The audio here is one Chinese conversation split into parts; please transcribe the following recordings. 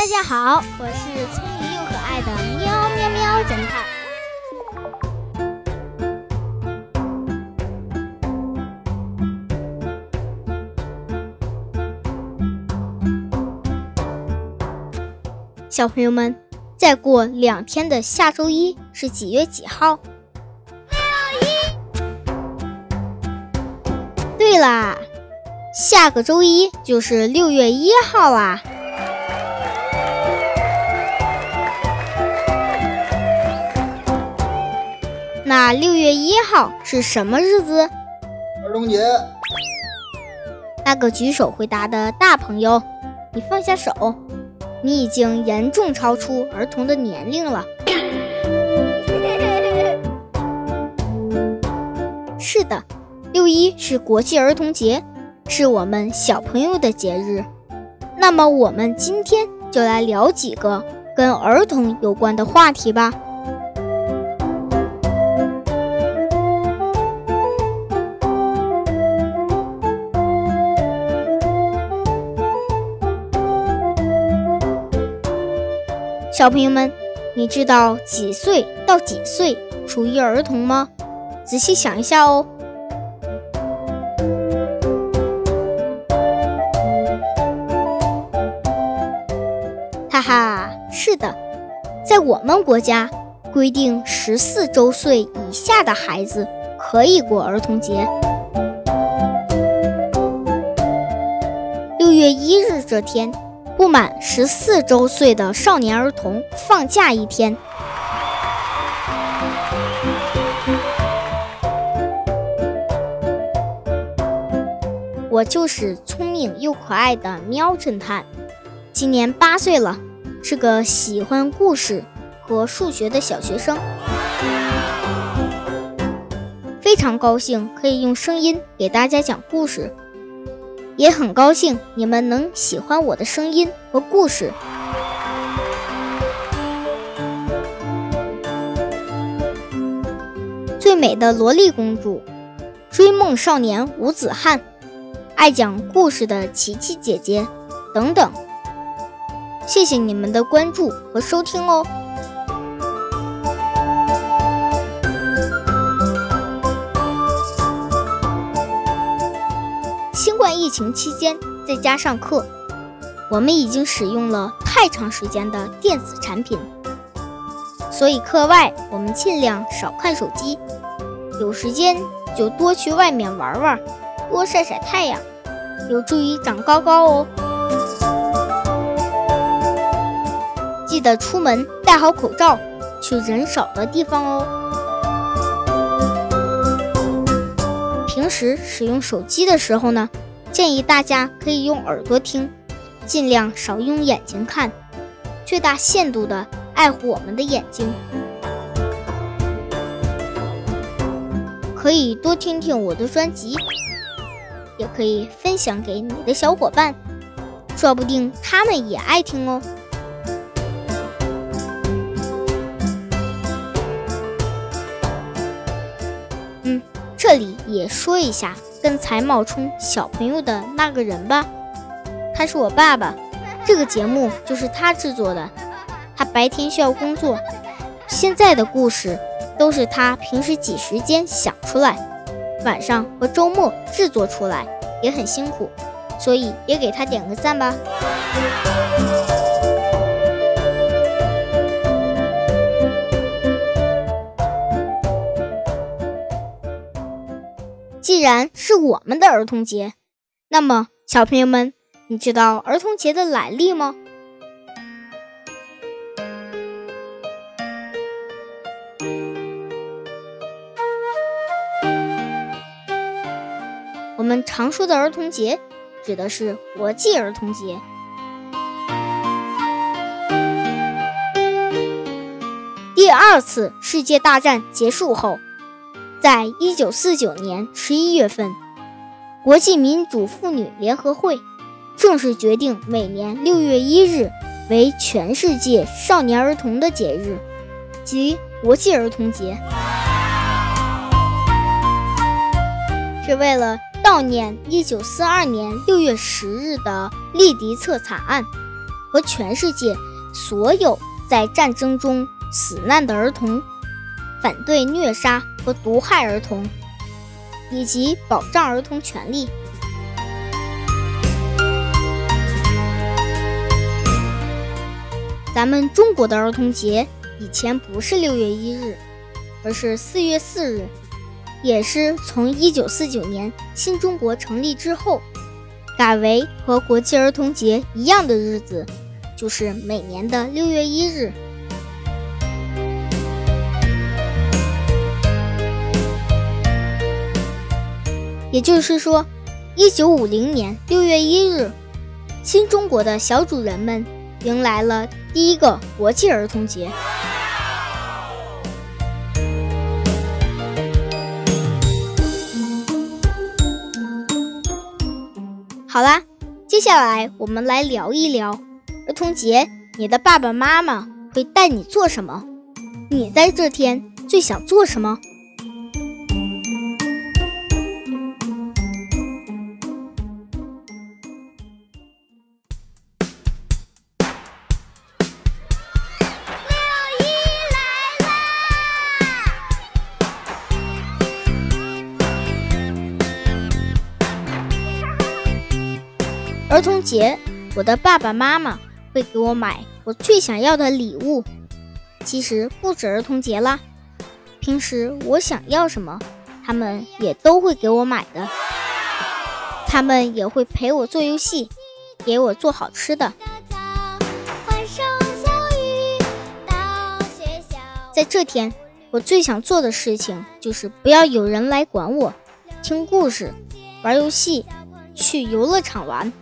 大家好，我是聪明又可爱的喵喵喵侦探。小朋友们，再过两天的下周一是几月几号？六一。对啦，下个周一就是六月一号啦。那六月一号是什么日子？儿童节。那个举手回答的大朋友，你放下手，你已经严重超出儿童的年龄了。是的，六一是国际儿童节，是我们小朋友的节日。那么我们今天就来聊几个跟儿童有关的话题吧。小朋友们，你知道几岁到几岁属于儿童吗？仔细想一下哦。哈哈，是的，在我们国家规定，十四周岁以下的孩子可以过儿童节。六月一日这天。不满十四周岁的少年儿童放假一天。我就是聪明又可爱的喵侦探，今年八岁了，是个喜欢故事和数学的小学生。非常高兴可以用声音给大家讲故事。也很高兴你们能喜欢我的声音和故事。最美的萝莉公主，追梦少年吴子翰，爱讲故事的琪琪姐姐，等等。谢谢你们的关注和收听哦。新冠疫情期间在家上课，我们已经使用了太长时间的电子产品，所以课外我们尽量少看手机，有时间就多去外面玩玩，多晒晒太阳，有助于长高高哦。记得出门戴好口罩，去人少的地方哦。平时使用手机的时候呢，建议大家可以用耳朵听，尽量少用眼睛看，最大限度的爱护我们的眼睛。可以多听听我的专辑，也可以分享给你的小伙伴，说不定他们也爱听哦。也说一下跟才冒充小朋友的那个人吧，他是我爸爸，这个节目就是他制作的。他白天需要工作，现在的故事都是他平时挤时间想出来，晚上和周末制作出来，也很辛苦，所以也给他点个赞吧。既然是我们的儿童节，那么小朋友们，你知道儿童节的来历吗？我们常说的儿童节，指的是国际儿童节。第二次世界大战结束后。在一九四九年十一月份，国际民主妇女联合会正式决定每年六月一日为全世界少年儿童的节日，即国际儿童节，是为了悼念一九四二年六月十日的利迪策惨案。和全世界所有在战争中死难的儿童，反对虐杀和毒害儿童，以及保障儿童权利。咱们中国的儿童节以前不是六月一日，而是四月四日，也是从一九四九年新中国成立之后，改为和国际儿童节一样的日子，就是每年的六月一日。也就是说，一九五零年六月一日，新中国的小主人们迎来了。第一个国际儿童节，好啦，接下来我们来聊一聊儿童节，你的爸爸妈妈会带你做什么？你在这天最想做什么？儿童节，我的爸爸妈妈会给我买我最想要的礼物。其实不止儿童节啦，平时我想要什么，他们也都会给我买的。他们也会陪我做游戏，给我做好吃的。在这天，我最想做的事情就是不要有人来管我，听故事，玩游戏，去游乐场玩。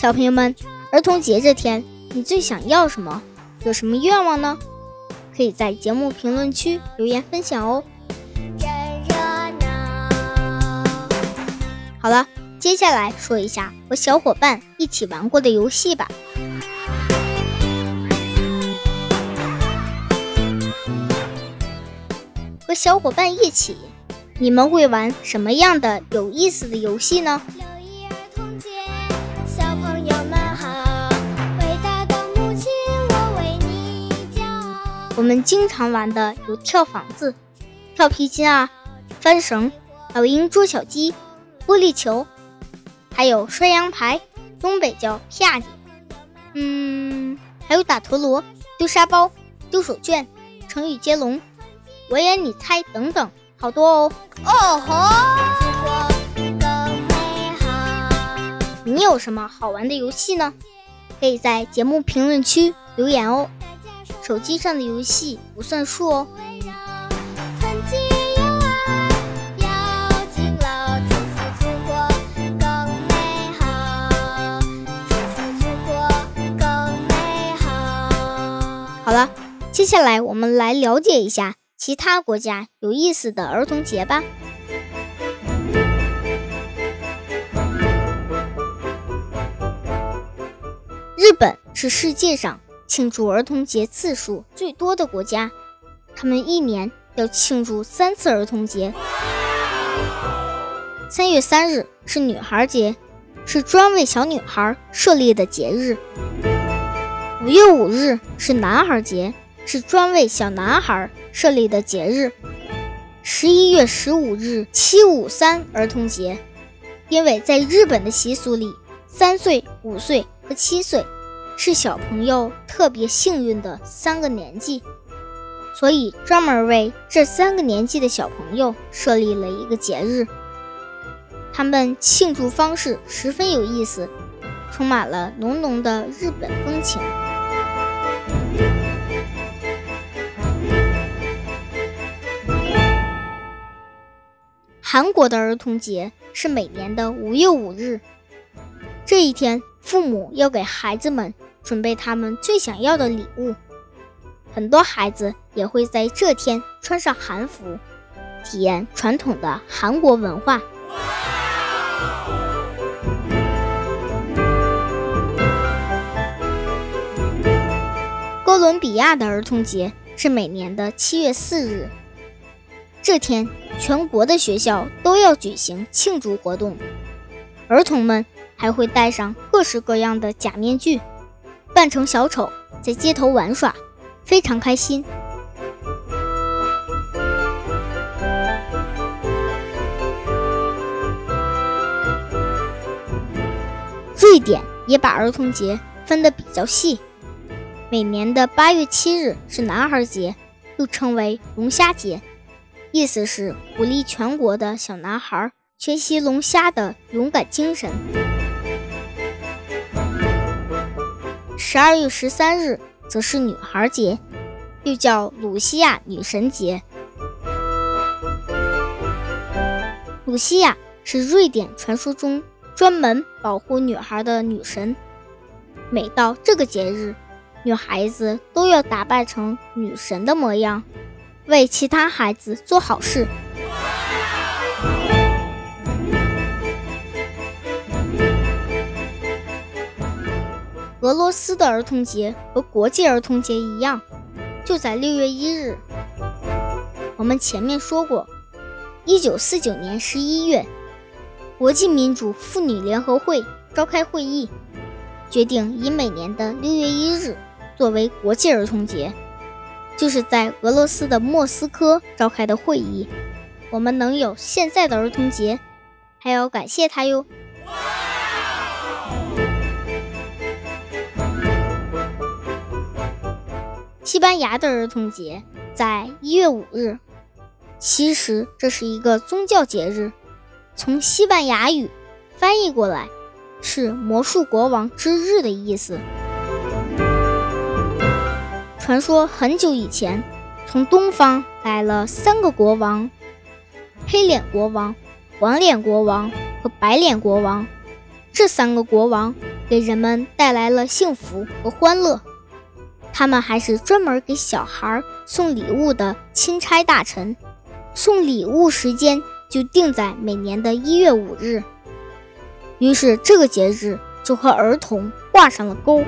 小朋友们，儿童节这天，你最想要什么？有什么愿望呢？可以在节目评论区留言分享哦。真热闹好了，接下来说一下和小伙伴一起玩过的游戏吧。和小伙伴一起，你们会玩什么样的有意思的游戏呢？我们经常玩的有跳房子、跳皮筋啊、翻绳，还有鹰捉小鸡、玻璃球，还有摔羊排，东北叫啪叽。嗯，还有打陀螺、丢沙包、丢手绢、成语接龙、我演你猜等等，好多哦。哦吼！你有什么好玩的游戏呢？可以在节目评论区留言哦。手机上的游戏不算数哦。好了，接下来我们来了解一下其他国家有意思的儿童节吧。日本是世界上。庆祝儿童节次数最多的国家，他们一年要庆祝三次儿童节。三月三日是女孩节，是专为小女孩设立的节日。五月五日是男孩节，是专为小男孩设立的节日。十一月十五日七五三儿童节，因为在日本的习俗里，三岁、五岁和七岁。是小朋友特别幸运的三个年纪，所以专门为这三个年纪的小朋友设立了一个节日。他们庆祝方式十分有意思，充满了浓浓的日本风情。韩国的儿童节是每年的五月五日，这一天父母要给孩子们。准备他们最想要的礼物，很多孩子也会在这天穿上韩服，体验传统的韩国文化。哥伦比亚的儿童节是每年的七月四日，这天全国的学校都要举行庆祝活动，儿童们还会戴上各式各样的假面具。扮成小丑，在街头玩耍，非常开心。瑞典也把儿童节分得比较细，每年的八月七日是男孩节，又称为龙虾节，意思是鼓励全国的小男孩学习龙虾的勇敢精神。十二月十三日则是女孩节，又叫鲁西亚女神节。鲁西亚是瑞典传说中。专门保护女孩的女神，每到这个节日，女孩子都要打扮成女神的模样，为其他孩子做好事。俄罗斯的儿童节和国际儿童节一样，就在六月一日。我们前面说过，一九四九年十一月。国际民主妇女联合会召开会议，决定以每年的六月一日作为国际儿童节。就是在俄罗斯的莫斯科召开的会议，我们能有现在的儿童节，还要感谢他哟。西班牙的儿童节在一月五日，其实这是一个宗教节日。从西班牙语翻译过来，是魔术国王之日的意思。传说很久以前，从东方来了三个国王：黑脸国王、黄脸国王和白脸国王。这三个国王给人们带来了幸福和欢乐。他们还是专门给小孩送礼物的钦差大臣。送礼物时间。就定在每年的一月五日，于是这个节日就和儿童挂上了钩。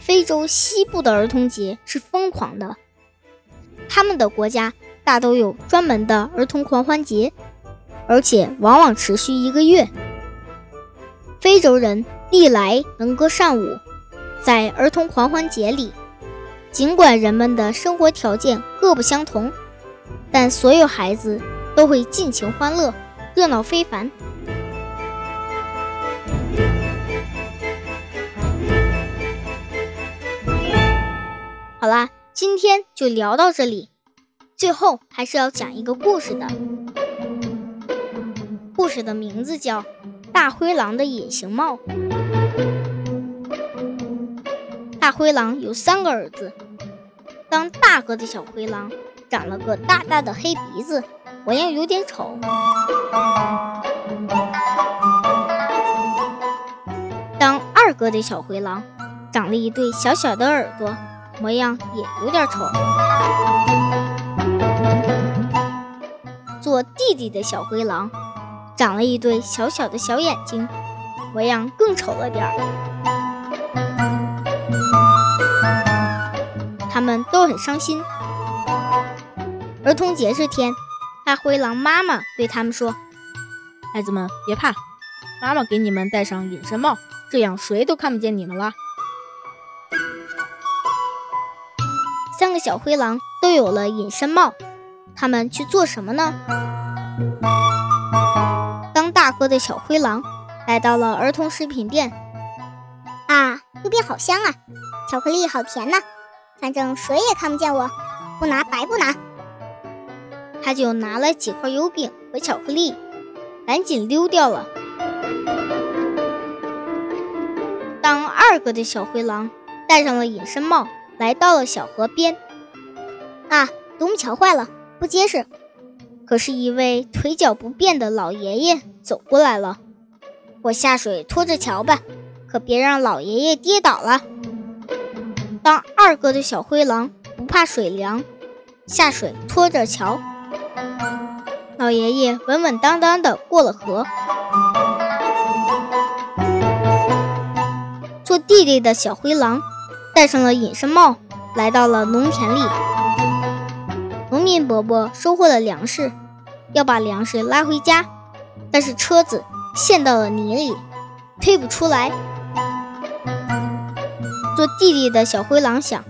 非洲西部的儿童节是疯狂的，他们的国家大都有专门的儿童狂欢节，而且往往持续一个月。非洲人历来能歌善舞。在儿童狂欢节里，尽管人们的生活条件各不相同，但所有孩子都会尽情欢乐，热闹非凡。好啦，今天就聊到这里。最后还是要讲一个故事的，故事的名字叫《大灰狼的隐形帽》。大灰狼有三个儿子。当大哥的小灰狼长了个大大的黑鼻子，模样有点丑；当二哥的小灰狼长了一对小小的耳朵，模样也有点丑；做弟弟的小灰狼长了一对小小的小眼睛，模样更丑了点儿。他们都很伤心。儿童节这天，大灰狼妈妈对他们说：“孩子们别怕，妈妈给你们戴上隐身帽，这样谁都看不见你们了。”三个小灰狼都有了隐身帽，他们去做什么呢？哥的小灰狼来到了儿童食品店，啊，这边好香啊，巧克力好甜呐！反正谁也看不见我，不拿白不拿。他就拿了几块油饼和巧克力，赶紧溜掉了。当二哥的小灰狼戴上了隐身帽，来到了小河边，啊，独木桥坏了，不结实。可是，一位腿脚不便的老爷爷走过来了。我下水拖着桥吧，可别让老爷爷跌倒了。当二哥的小灰狼不怕水凉，下水拖着桥，老爷爷稳稳当当的过了河。做弟弟的小灰狼戴上了隐身帽，来到了农田里。农民伯伯收获了粮食，要把粮食拉回家，但是车子陷到了泥里，推不出来。做弟弟的小灰狼想：“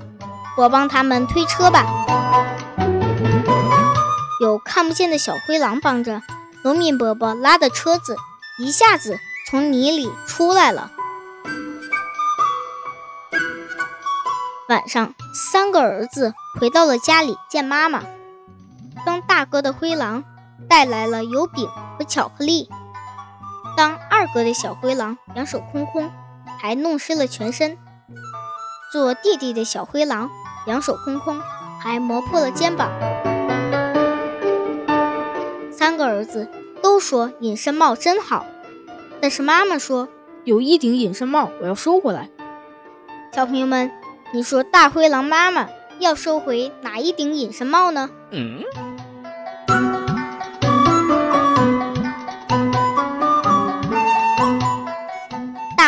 我帮他们推车吧。”有看不见的小灰狼帮着，农民伯伯拉的车子一下子从泥里出来了。晚上，三个儿子回到了家里见妈妈。当大哥的灰狼带来了油饼和巧克力，当二哥的小灰狼两手空空，还弄湿了全身。做弟弟的小灰狼两手空空，还磨破了肩膀。三个儿子都说隐身帽真好，但是妈妈说有一顶隐身帽我要收回来。小朋友们。你说大灰狼妈妈要收回哪一顶隐身帽呢？嗯，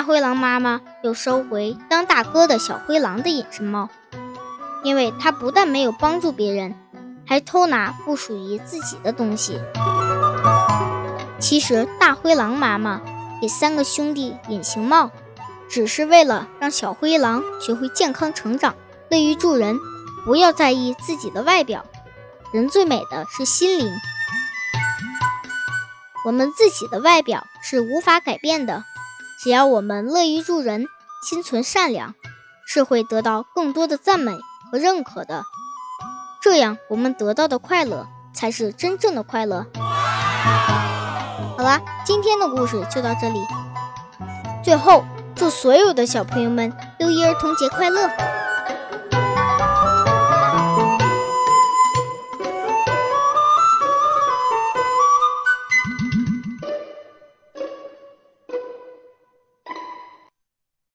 灰狼妈妈又收回当大哥的小灰狼的隐身帽，因为他不但没有帮助别人，还偷拿不属于自己的东西。其实大灰狼妈妈给三个兄弟隐形帽。只是为了让小灰狼学会健康成长，乐于助人，不要在意自己的外表。人最美的是心灵。我们自己的外表是无法改变的，只要我们乐于助人，心存善良，是会得到更多的赞美和认可的。这样，我们得到的快乐才是真正的快乐。好啦，今天的故事就到这里。最后。祝所有的小朋友们六一儿童节快乐！